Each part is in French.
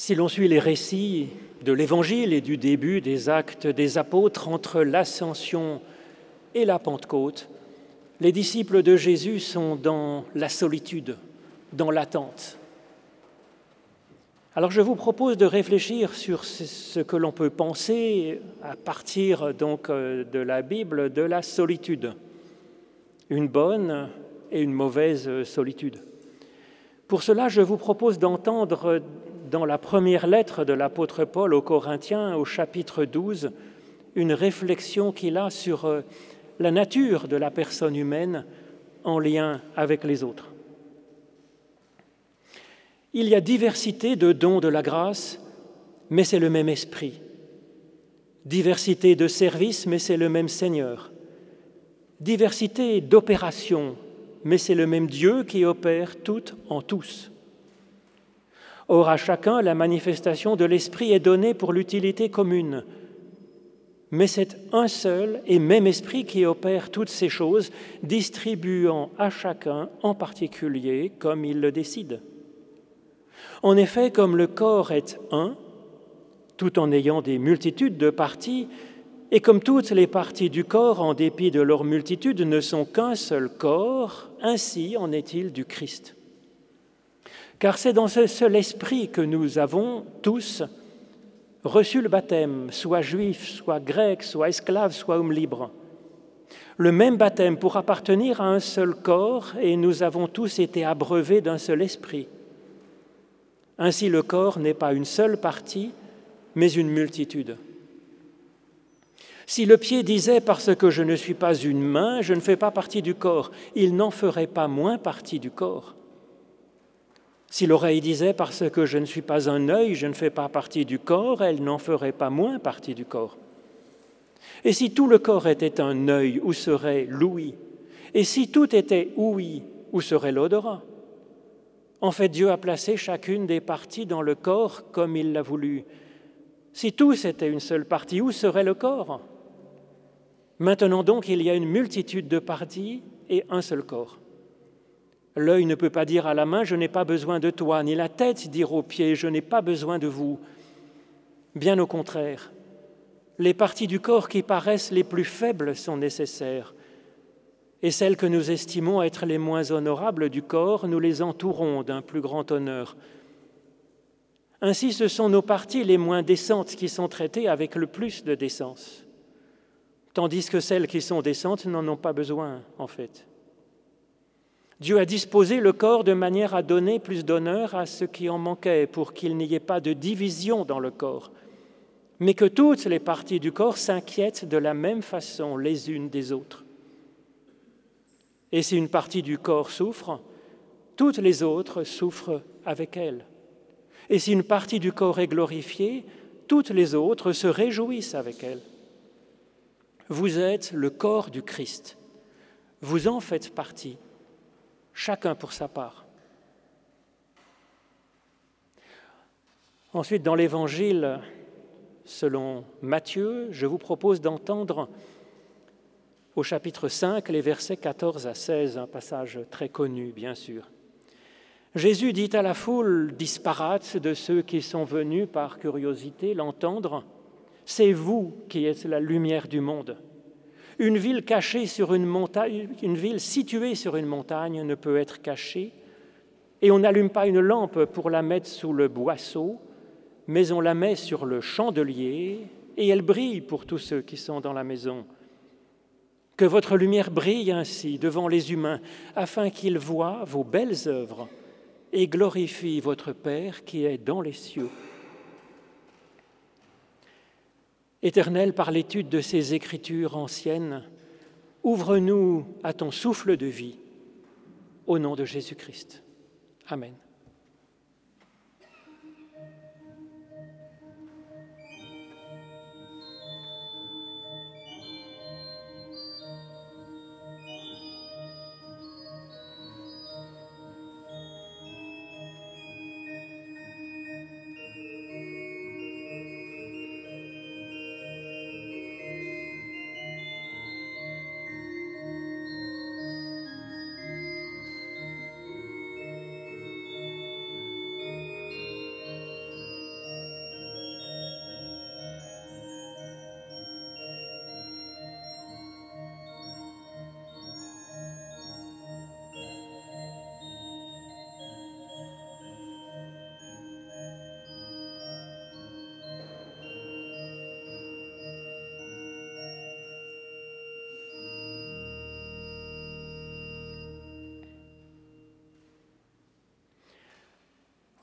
Si l'on suit les récits de l'Évangile et du début des actes des apôtres entre l'ascension et la Pentecôte, les disciples de Jésus sont dans la solitude, dans l'attente. Alors je vous propose de réfléchir sur ce que l'on peut penser à partir donc euh, de la Bible de la solitude, une bonne et une mauvaise solitude. Pour cela, je vous propose d'entendre dans la première lettre de l'apôtre Paul aux Corinthiens, au chapitre 12, une réflexion qu'il a sur euh, la nature de la personne humaine en lien avec les autres. Il y a diversité de dons de la grâce, mais c'est le même esprit. Diversité de services, mais c'est le même Seigneur. Diversité d'opérations, mais c'est le même Dieu qui opère tout en tous. Or, à chacun, la manifestation de l'Esprit est donnée pour l'utilité commune. Mais c'est un seul et même Esprit qui opère toutes ces choses, distribuant à chacun en particulier comme il le décide. En effet, comme le corps est un, tout en ayant des multitudes de parties, et comme toutes les parties du corps, en dépit de leur multitude, ne sont qu'un seul corps, ainsi en est-il du Christ. Car c'est dans ce seul esprit que nous avons tous reçu le baptême, soit juif, soit grec, soit esclave, soit homme libre. Le même baptême pour appartenir à un seul corps et nous avons tous été abreuvés d'un seul esprit. Ainsi le corps n'est pas une seule partie, mais une multitude. Si le pied disait parce que je ne suis pas une main, je ne fais pas partie du corps, il n'en ferait pas moins partie du corps. Si l'oreille disait parce que je ne suis pas un œil, je ne fais pas partie du corps, elle n'en ferait pas moins partie du corps. Et si tout le corps était un œil, où serait l'ouïe? Et si tout était ouïe, où serait l'odorat? En fait, Dieu a placé chacune des parties dans le corps comme il l'a voulu. Si tous étaient une seule partie, où serait le corps? Maintenant donc, il y a une multitude de parties et un seul corps. L'œil ne peut pas dire à la main, je n'ai pas besoin de toi, ni la tête dire aux pieds, je n'ai pas besoin de vous. Bien au contraire, les parties du corps qui paraissent les plus faibles sont nécessaires, et celles que nous estimons être les moins honorables du corps, nous les entourons d'un plus grand honneur. Ainsi, ce sont nos parties les moins décentes qui sont traitées avec le plus de décence, tandis que celles qui sont décentes n'en ont pas besoin, en fait. Dieu a disposé le corps de manière à donner plus d'honneur à ce qui en manquait pour qu'il n'y ait pas de division dans le corps, mais que toutes les parties du corps s'inquiètent de la même façon les unes des autres. Et si une partie du corps souffre, toutes les autres souffrent avec elle. Et si une partie du corps est glorifiée, toutes les autres se réjouissent avec elle. Vous êtes le corps du Christ. Vous en faites partie chacun pour sa part. Ensuite, dans l'Évangile selon Matthieu, je vous propose d'entendre au chapitre 5 les versets 14 à 16, un passage très connu, bien sûr. Jésus dit à la foule disparate de ceux qui sont venus par curiosité l'entendre, C'est vous qui êtes la lumière du monde. Une ville cachée sur une montagne, située sur une montagne ne peut être cachée, et on n'allume pas une lampe pour la mettre sous le boisseau, mais on la met sur le chandelier, et elle brille pour tous ceux qui sont dans la maison. Que votre lumière brille ainsi devant les humains, afin qu'ils voient vos belles œuvres et glorifient votre Père qui est dans les cieux. Éternel, par l'étude de ces écritures anciennes, ouvre-nous à ton souffle de vie, au nom de Jésus-Christ. Amen.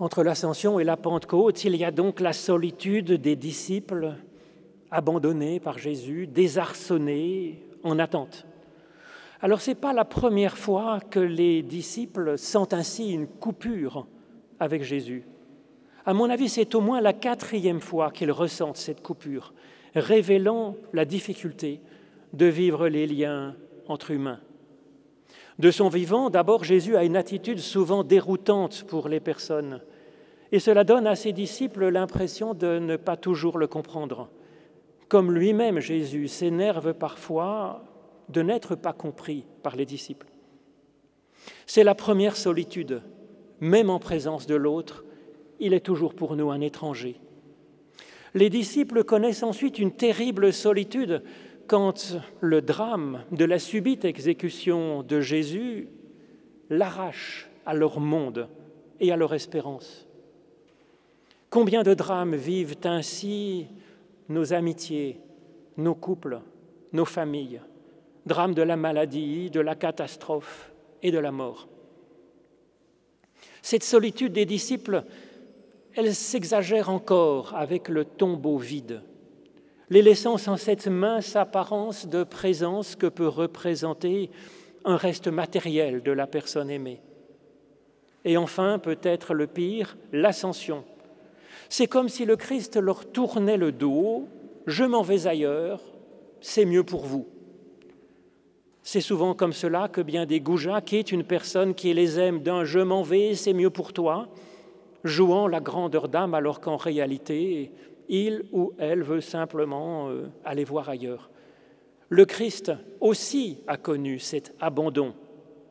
Entre l'ascension et la Pentecôte, il y a donc la solitude des disciples abandonnés par Jésus, désarçonnés, en attente. Alors ce n'est pas la première fois que les disciples sentent ainsi une coupure avec Jésus. À mon avis, c'est au moins la quatrième fois qu'ils ressentent cette coupure, révélant la difficulté de vivre les liens entre humains. De son vivant, d'abord, Jésus a une attitude souvent déroutante pour les personnes, et cela donne à ses disciples l'impression de ne pas toujours le comprendre. Comme lui-même, Jésus s'énerve parfois de n'être pas compris par les disciples. C'est la première solitude, même en présence de l'autre, il est toujours pour nous un étranger. Les disciples connaissent ensuite une terrible solitude quand le drame de la subite exécution de Jésus l'arrache à leur monde et à leur espérance. Combien de drames vivent ainsi nos amitiés, nos couples, nos familles? Drames de la maladie, de la catastrophe et de la mort. Cette solitude des disciples, elle s'exagère encore avec le tombeau vide les laissant sans cette mince apparence de présence que peut représenter un reste matériel de la personne aimée. Et enfin, peut-être le pire, l'ascension. C'est comme si le Christ leur tournait le dos, je m'en vais ailleurs, c'est mieux pour vous. C'est souvent comme cela que bien des goujats quittent une personne qui les aime d'un je m'en vais, c'est mieux pour toi, jouant la grandeur d'âme alors qu'en réalité, il ou elle veut simplement euh, aller voir ailleurs. Le Christ aussi a connu cet abandon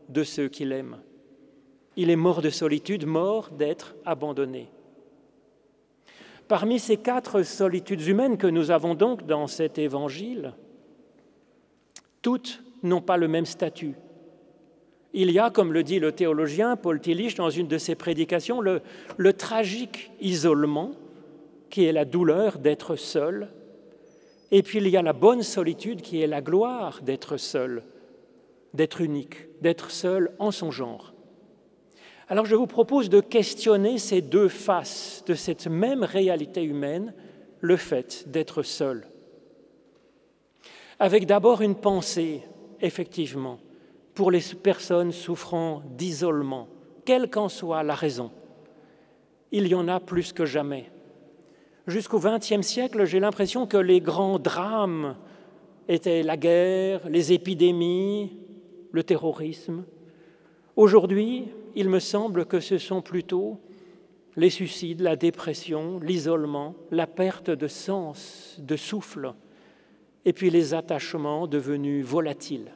de ceux qu'il aime. Il est mort de solitude, mort d'être abandonné. Parmi ces quatre solitudes humaines que nous avons donc dans cet évangile, toutes n'ont pas le même statut. Il y a, comme le dit le théologien Paul Tillich dans une de ses prédications, le, tragique isolement qui est la douleur d'être seul, et puis il y a la bonne solitude qui est la gloire d'être seul, d'être unique, d'être seul en son genre. Alors je vous propose de questionner ces deux faces de cette même réalité humaine, le fait d'être seul. Avec d'abord une pensée, effectivement, pour les personnes souffrant d'isolement, quelle qu'en soit la raison. Il y en a plus que jamais. Jusqu'au XXe siècle, j'ai l'impression que les grands drames étaient la guerre, les épidémies, le terrorisme. Aujourd'hui, il me semble que ce sont plutôt les suicides, la dépression, l'isolement, la perte de sens, de souffle, et puis les attachements devenus volatiles.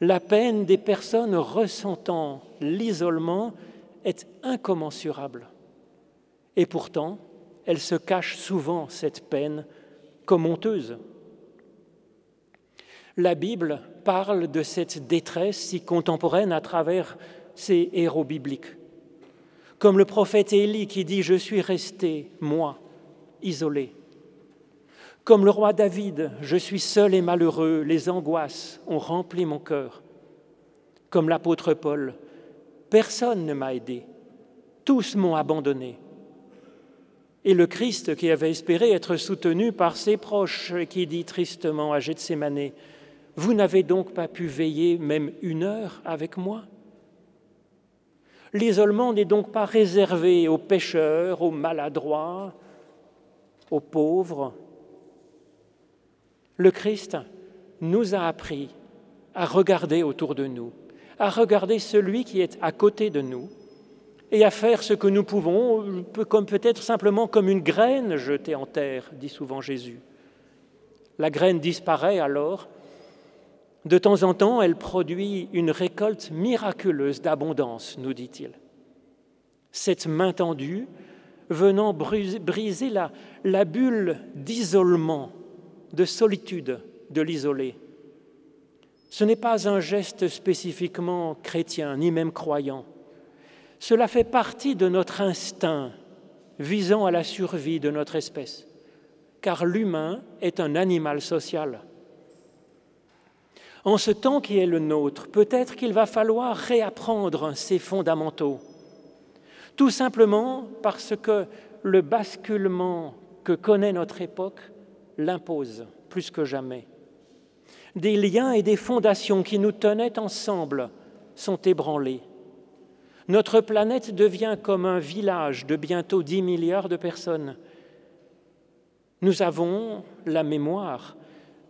La peine des personnes ressentant l'isolement est incommensurable. Et pourtant, elle se cache souvent, cette peine, comme honteuse. La Bible parle de cette détresse si contemporaine à travers ses héros bibliques. Comme le prophète Élie qui dit ⁇ Je suis resté, moi, isolé ⁇ Comme le roi David ⁇ Je suis seul et malheureux, les angoisses ont rempli mon cœur ⁇ Comme l'apôtre Paul ⁇ Personne ne m'a aidé, tous m'ont abandonné et le Christ qui avait espéré être soutenu par ses proches, qui dit tristement à Gethsemane, Vous n'avez donc pas pu veiller même une heure avec moi? L'isolement n'est donc pas réservé aux pécheurs, aux maladroits, aux pauvres. Le Christ nous a appris à regarder autour de nous, à regarder celui qui est à côté de nous, et à faire ce que nous pouvons, comme peut-être simplement comme une graine jetée en terre, dit souvent Jésus. La graine disparaît alors. De temps en temps, elle produit une récolte miraculeuse d'abondance, nous dit-il. Cette main tendue venant briser la, bulle d'isolement, de solitude de l'isolé. Ce n'est pas un geste spécifiquement chrétien, ni même croyant. Cela fait partie de notre instinct visant à la survie de notre espèce, car l'humain est un animal social. En ce temps qui est le nôtre, peut-être qu'il va falloir réapprendre ces fondamentaux. Tout simplement parce que le basculement que connaît notre époque l'impose plus que jamais. Des liens et des fondations qui nous tenaient ensemble sont ébranlés. Notre planète devient comme un village de bientôt 10 milliards de personnes. Nous avons la mémoire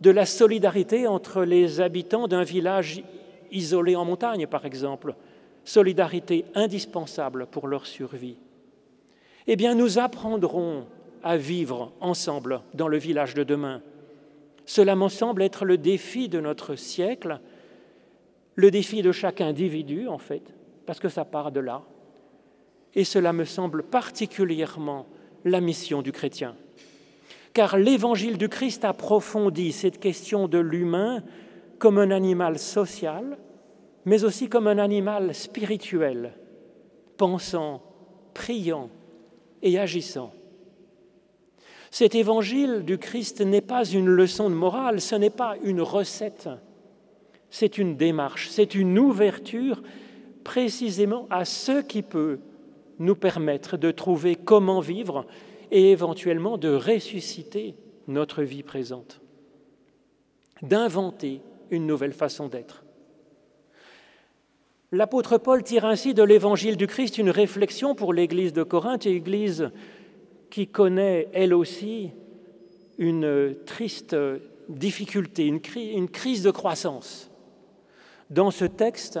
de la solidarité entre les habitants d'un village isolé en montagne, par exemple, solidarité indispensable pour leur survie. Eh bien, nous apprendrons à vivre ensemble dans le village de demain. Cela me semble être le défi de notre siècle, le défi de chaque individu, en fait, parce que ça part de là. Et cela me semble particulièrement la mission du chrétien. Car l'évangile du Christ approfondit cette question de l'humain comme un animal social, mais aussi comme un animal spirituel, pensant, priant et agissant. Cet évangile du Christ n'est pas une leçon de morale, ce n'est pas une recette, c'est une démarche, c'est une ouverture précisément à ce qui peut nous permettre de trouver comment vivre et éventuellement de ressusciter notre vie présente, d'inventer une nouvelle façon d'être. L'apôtre Paul tire ainsi de l'évangile du Christ une réflexion pour l'Église de Corinthe, Église qui connaît elle aussi une triste difficulté, une, crise de croissance. Dans ce texte,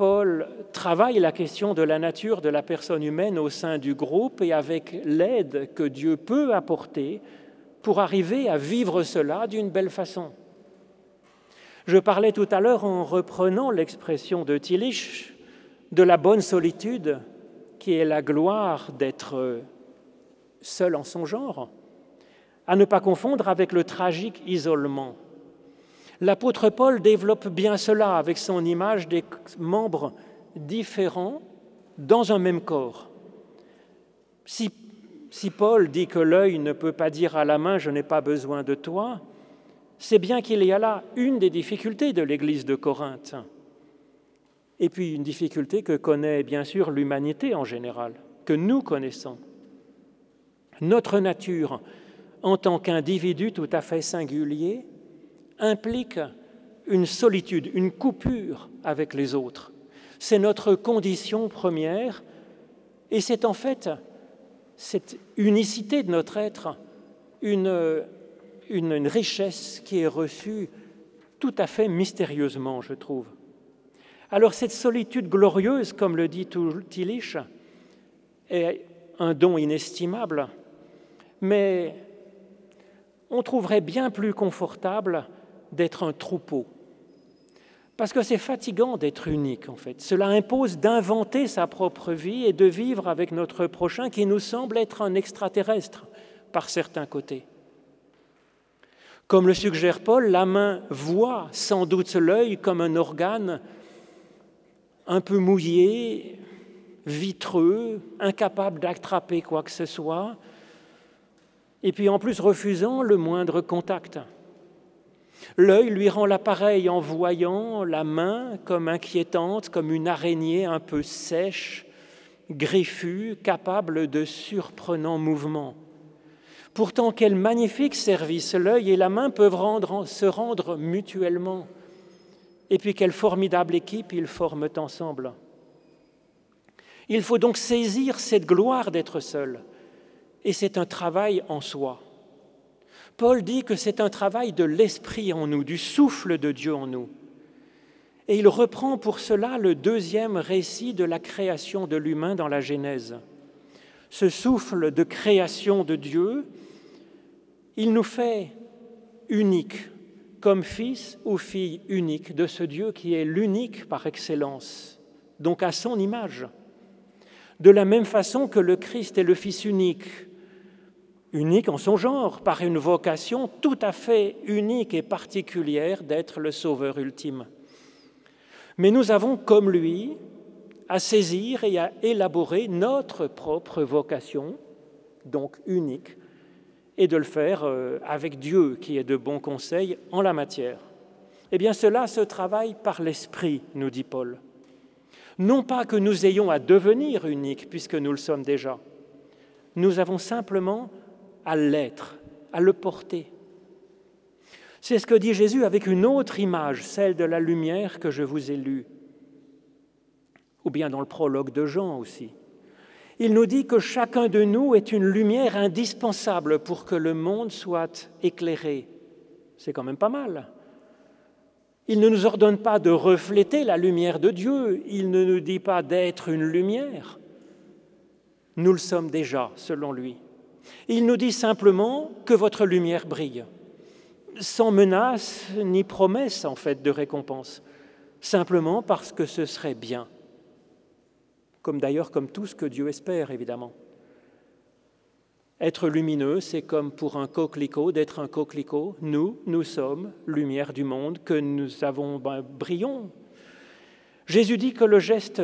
Paul travaille la question de la nature de la personne humaine au sein du groupe et avec l'aide que Dieu peut apporter pour arriver à vivre cela d'une belle façon. Je parlais tout à l'heure en reprenant l'expression de Tillich de la bonne solitude qui est la gloire d'être seul en son genre, à ne pas confondre avec le tragique isolement. L'apôtre Paul développe bien cela avec son image des membres différents dans un même corps. Si, Paul dit que l'œil ne peut pas dire à la main je n'ai pas besoin de toi, c'est bien qu'il y a là une des difficultés de l'Église de Corinthe. Et puis une difficulté que connaît bien sûr l'humanité en général, que nous connaissons. Notre nature, en tant qu'individu tout à fait singulier, implique une solitude, une coupure avec les autres. C'est notre condition première et c'est en fait cette unicité de notre être, une, richesse qui est reçue tout à fait mystérieusement, je trouve. Alors cette solitude glorieuse, comme le dit Tillich, est un don inestimable, mais on trouverait bien plus confortable d'être un troupeau. Parce que c'est fatigant d'être unique, en fait. Cela impose d'inventer sa propre vie et de vivre avec notre prochain qui nous semble être un extraterrestre par certains côtés. Comme le suggère Paul, la main voit sans doute l'œil comme un organe un peu mouillé, vitreux, incapable d'attraper quoi que ce soit, et puis en plus refusant le moindre contact. L'œil lui rend l'appareil en voyant la main comme inquiétante, comme une araignée un peu sèche, griffue, capable de surprenants mouvements. Pourtant, quel magnifique service l'œil et la main peuvent se rendre mutuellement. Et puis, quelle formidable équipe ils forment ensemble. Il faut donc saisir cette gloire d'être seul. Et c'est un travail en soi. Paul dit que c'est un travail de l'esprit en nous, du souffle de Dieu en nous. Et il reprend pour cela le deuxième récit de la création de l'humain dans la Genèse. Ce souffle de création de Dieu, il nous fait uniques, comme fils ou fille unique de ce Dieu qui est l'unique par excellence, donc à son image. De la même façon que le Christ est le Fils unique, unique en son genre, par une vocation tout à fait unique et particulière d'être le Sauveur ultime. Mais nous avons, comme lui, à saisir et à élaborer notre propre vocation, donc unique, et de le faire euh, avec Dieu qui est de bons conseils en la matière. Eh bien cela se travaille par l'esprit, nous dit Paul. Non pas que nous ayons à devenir uniques, puisque nous le sommes déjà. Nous avons simplement à l'être, à le porter. C'est ce que dit Jésus avec une autre image, celle de la lumière que je vous ai lue, ou bien dans le prologue de Jean aussi. Il nous dit que chacun de nous est une lumière indispensable pour que le monde soit éclairé. C'est quand même pas mal. Il ne nous ordonne pas de refléter la lumière de Dieu, il ne nous dit pas d'être une lumière. Nous le sommes déjà, selon lui. Il nous dit simplement que votre lumière brille, sans menace ni promesse en fait de récompense, simplement parce que ce serait bien, comme d'ailleurs comme tout ce que Dieu espère, évidemment. Être lumineux, c'est comme pour un coquelicot d'être un coquelicot. Nous, nous sommes lumière du monde, que nous avons, ben, brillons. Jésus dit que le geste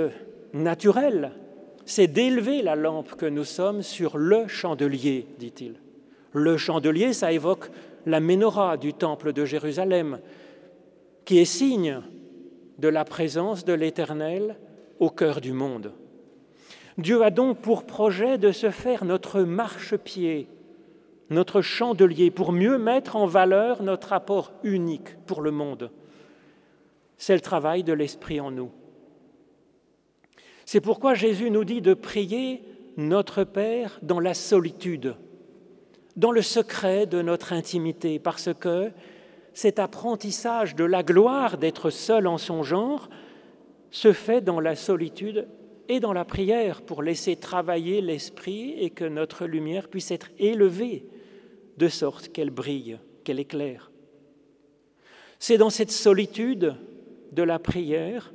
naturel, c'est d'élever la lampe que nous sommes sur le chandelier, dit-il. Le chandelier, ça évoque la menorah du temple de Jérusalem, qui est signe de la présence de l'Éternel au cœur du monde. Dieu a donc pour projet de se faire notre marchepied, notre chandelier, pour mieux mettre en valeur notre apport unique pour le monde. C'est le travail de l'Esprit en nous. C'est pourquoi Jésus nous dit de prier notre Père dans la solitude, dans le secret de notre intimité, parce que cet apprentissage de la gloire d'être seul en son genre se fait dans la solitude et dans la prière pour laisser travailler l'esprit et que notre lumière puisse être élevée de sorte qu'elle brille, qu'elle éclaire. C'est dans cette solitude de la prière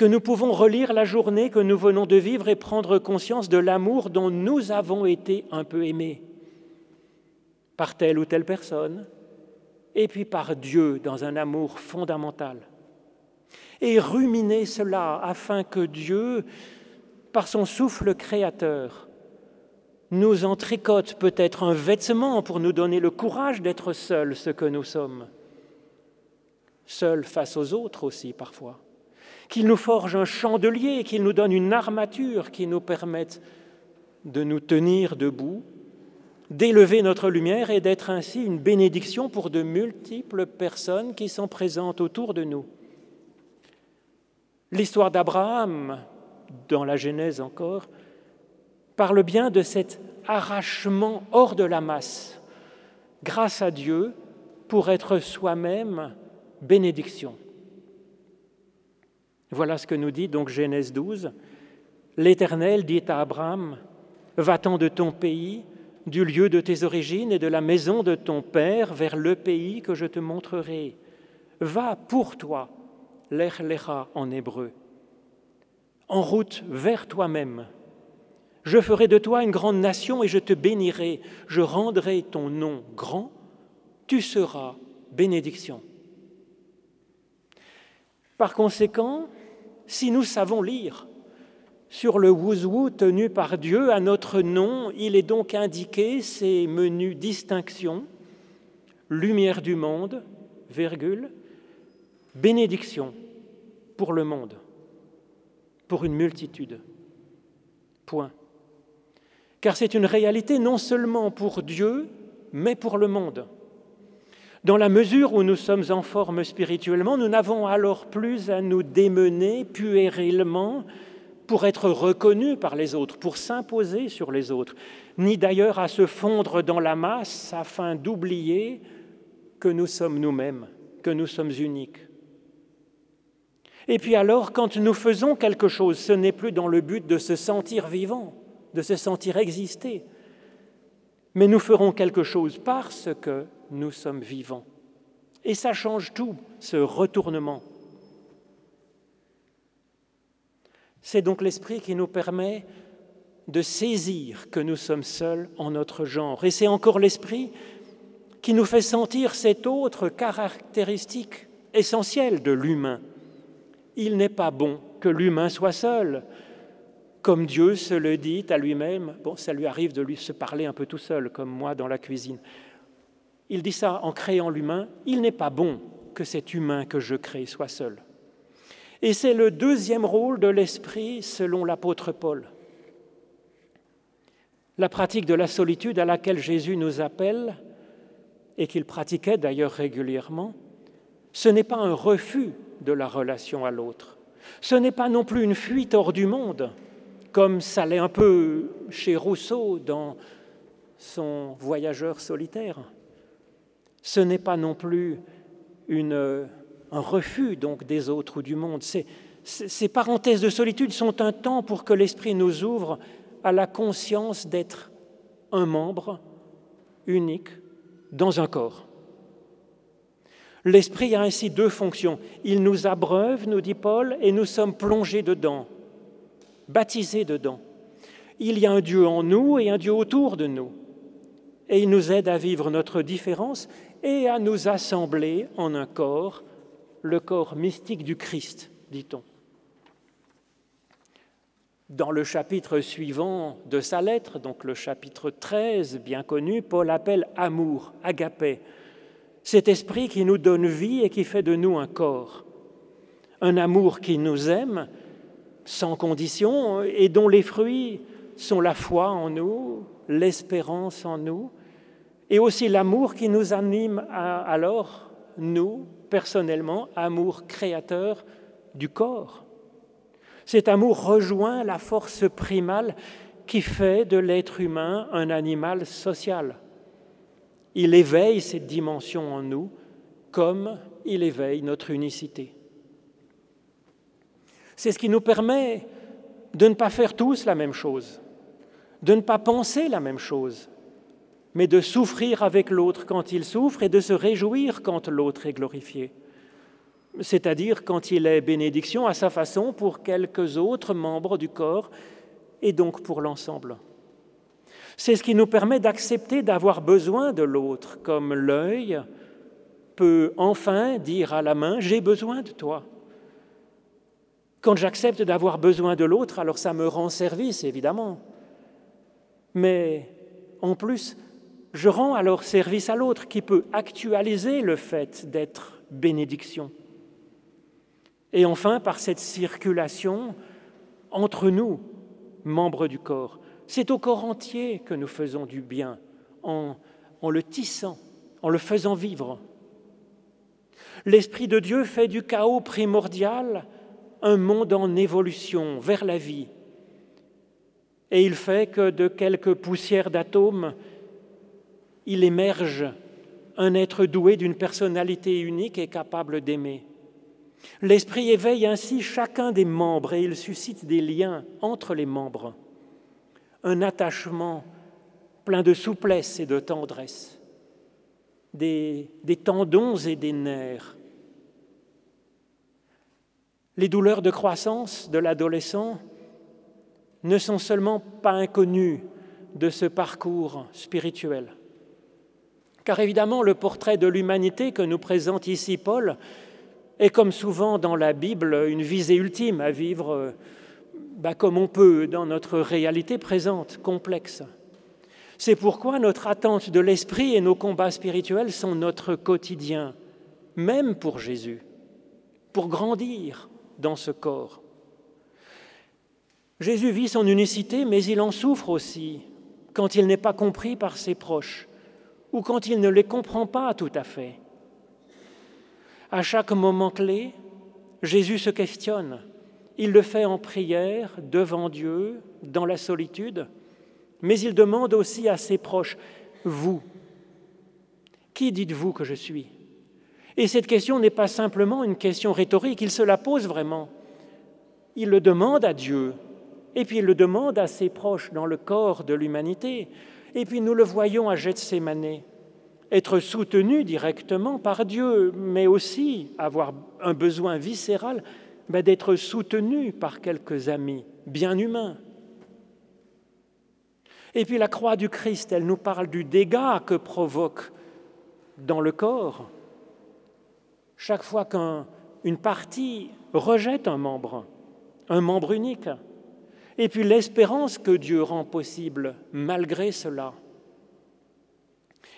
que nous pouvons relire la journée que nous venons de vivre et prendre conscience de l'amour dont nous avons été un peu aimés. Par telle ou telle personne, et puis par Dieu dans un amour fondamental. Et ruminer cela afin que Dieu, par son souffle créateur, nous en tricote peut-être un vêtement pour nous donner le courage d'être seuls ce que nous sommes, seuls face aux autres aussi parfois, qu'il nous forge un chandelier, qu'il nous donne une armature qui nous permette de nous tenir debout, d'élever notre lumière et d'être ainsi une bénédiction pour de multiples personnes qui sont présentes autour de nous. L'histoire d'Abraham, dans la Genèse encore, parle bien de cet arrachement hors de la masse, grâce à Dieu, pour être soi-même bénédiction. Voilà ce que nous dit donc Genèse 12. L'Éternel dit à Abraham, Va-t'en de ton pays, du lieu de tes origines et de la maison de ton père vers le pays que je te montrerai. Va pour toi l'Echlecha en hébreu, en route vers toi-même. Je ferai de toi une grande nation et je te bénirai, je rendrai ton nom grand, tu seras bénédiction. Par conséquent, si nous savons lire sur le wouzou tenu par Dieu à notre nom, il est donc indiqué ces menus distinctions, lumière du monde, virgule, bénédiction pour le monde, pour une multitude. Point. Car c'est une réalité non seulement pour Dieu, mais pour le monde. Dans la mesure où nous sommes en forme spirituellement, nous n'avons alors plus à nous démener puérilement pour être reconnus par les autres, pour s'imposer sur les autres, ni d'ailleurs à se fondre dans la masse afin d'oublier que nous sommes nous-mêmes, que nous sommes uniques. Et puis alors, quand nous faisons quelque chose, ce n'est plus dans le but de se sentir vivant, de se sentir exister, mais nous ferons quelque chose parce que nous sommes vivants. Et ça change tout, ce retournement. C'est donc l'esprit qui nous permet de saisir que nous sommes seuls en notre genre. Et c'est encore l'esprit qui nous fait sentir cette autre caractéristique essentielle de l'humain, il n'est pas bon que l'humain soit seul. Comme Dieu se le dit à lui-même, bon, ça lui arrive de lui se parler un peu tout seul, comme moi dans la cuisine. Il dit ça en créant l'humain, il n'est pas bon que cet humain que je crée soit seul. Et c'est le deuxième rôle de l'esprit selon l'apôtre Paul. La pratique de la solitude à laquelle Jésus nous appelle, et qu'il pratiquait d'ailleurs régulièrement, ce n'est pas un refus de la relation à l'autre. Ce n'est pas non plus une fuite hors du monde, comme ça l'est un peu chez Rousseau dans son voyageur solitaire. Ce n'est pas non plus une, un refus donc des autres ou du monde. Ces, ces parenthèses de solitude sont un temps pour que l'esprit nous ouvre à la conscience d'être un membre unique dans un corps. L'esprit a ainsi deux fonctions. Il nous abreuve, nous dit Paul, et nous sommes plongés dedans, baptisés dedans. Il y a un Dieu en nous et un Dieu autour de nous. Et il nous aide à vivre notre différence et à nous assembler en un corps, le corps mystique du Christ, dit-on. Dans le chapitre suivant de sa lettre, donc le chapitre 13, bien connu, Paul appelle amour, agapé, cet esprit qui nous donne vie et qui fait de nous un corps. Un amour qui nous aime sans condition et dont les fruits sont la foi en nous, l'espérance en nous, et aussi l'amour qui nous anime alors, nous, personnellement, amour créateur du corps. Cet amour rejoint la force primale qui fait de l'être humain un animal social. Il éveille cette dimension en nous comme il éveille notre unicité. C'est ce qui nous permet de ne pas faire tous la même chose, de ne pas penser la même chose, mais de souffrir avec l'autre quand il souffre et de se réjouir quand l'autre est glorifié, c'est-à-dire quand il est bénédiction à sa façon pour quelques autres membres du corps et donc pour l'ensemble. C'est ce qui nous permet d'accepter d'avoir besoin de l'autre, comme l'œil peut enfin dire à la main, j'ai besoin de toi. Quand j'accepte d'avoir besoin de l'autre, alors ça me rend service, évidemment. Mais en plus, je rends alors service à l'autre qui peut actualiser le fait d'être bénédiction. Et enfin, par cette circulation entre nous, membres du corps, c'est au corps entier que nous faisons du bien en, en le tissant, en le faisant vivre. L'Esprit de Dieu fait du chaos primordial un monde en évolution vers la vie. Et il fait que de quelques poussières d'atomes, il émerge un être doué d'une personnalité unique et capable d'aimer. L'Esprit éveille ainsi chacun des membres et il suscite des liens entre les membres un attachement plein de souplesse et de tendresse, des, tendons et des nerfs. Les douleurs de croissance de l'adolescent ne sont seulement pas inconnues de ce parcours spirituel. Car évidemment, le portrait de l'humanité que nous présente ici Paul est, comme souvent dans la Bible, une visée ultime à vivre bah, comme on peut dans notre réalité présente, complexe. C'est pourquoi notre attente de l'esprit et nos combats spirituels sont notre quotidien, même pour Jésus, pour grandir dans ce corps. Jésus vit son unicité, mais il en souffre aussi quand il n'est pas compris par ses proches ou quand il ne les comprend pas tout à fait. À chaque moment clé, Jésus se questionne il le fait en prière, devant Dieu, dans la solitude, mais il demande aussi à ses proches, vous, qui dites-vous que je suis? Et cette question n'est pas simplement une question rhétorique, il se la pose vraiment. Il le demande à Dieu, et puis il le demande à ses proches dans le corps de l'humanité, et puis nous le voyons à Gethsemane, être soutenu directement par Dieu, mais aussi avoir un besoin viscéral d'être soutenu par quelques amis bien humains. Et puis la croix du Christ, elle nous parle du dégât que provoque dans le corps chaque fois qu'une partie rejette un membre, un membre unique, et puis l'espérance que Dieu rend possible malgré cela.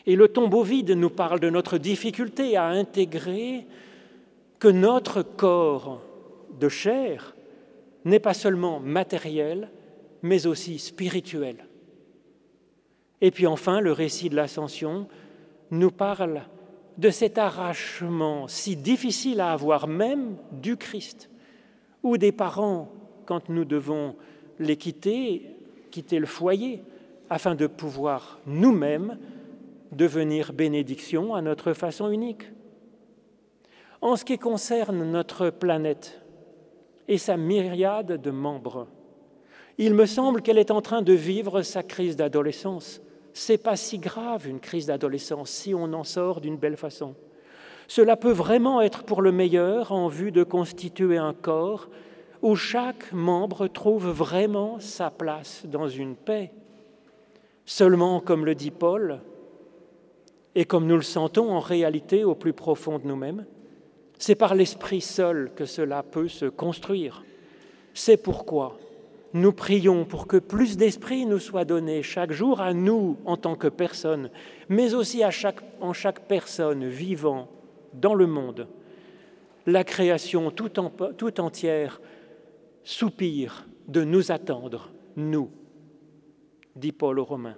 Et le tombeau vide nous parle de notre difficulté à intégrer que notre corps de chair n'est pas seulement matériel, mais aussi spirituel. Et puis enfin, le récit de l'ascension nous parle de cet arrachement si difficile à avoir même du Christ, ou des parents quand nous devons les quitter, quitter le foyer, afin de pouvoir nous-mêmes devenir bénédiction à notre façon unique. En ce qui concerne notre planète et sa myriade de membres, il me semble qu'elle est en train de vivre sa crise d'adolescence. C'est pas si grave une crise d'adolescence si on en sort d'une belle façon. Cela peut vraiment être pour le meilleur en vue de constituer un corps où chaque membre trouve vraiment sa place dans une paix. Seulement, comme le dit Paul, et comme nous le sentons en réalité au plus profond de nous-mêmes, c'est par l'Esprit seul que cela peut se construire. C'est pourquoi nous prions pour que plus d'esprit nous soit donné chaque jour à nous en tant que personnes, mais aussi à chaque, en chaque personne vivant dans le monde. La création tout, tout entière soupire de nous attendre, nous, dit Paul aux Romains.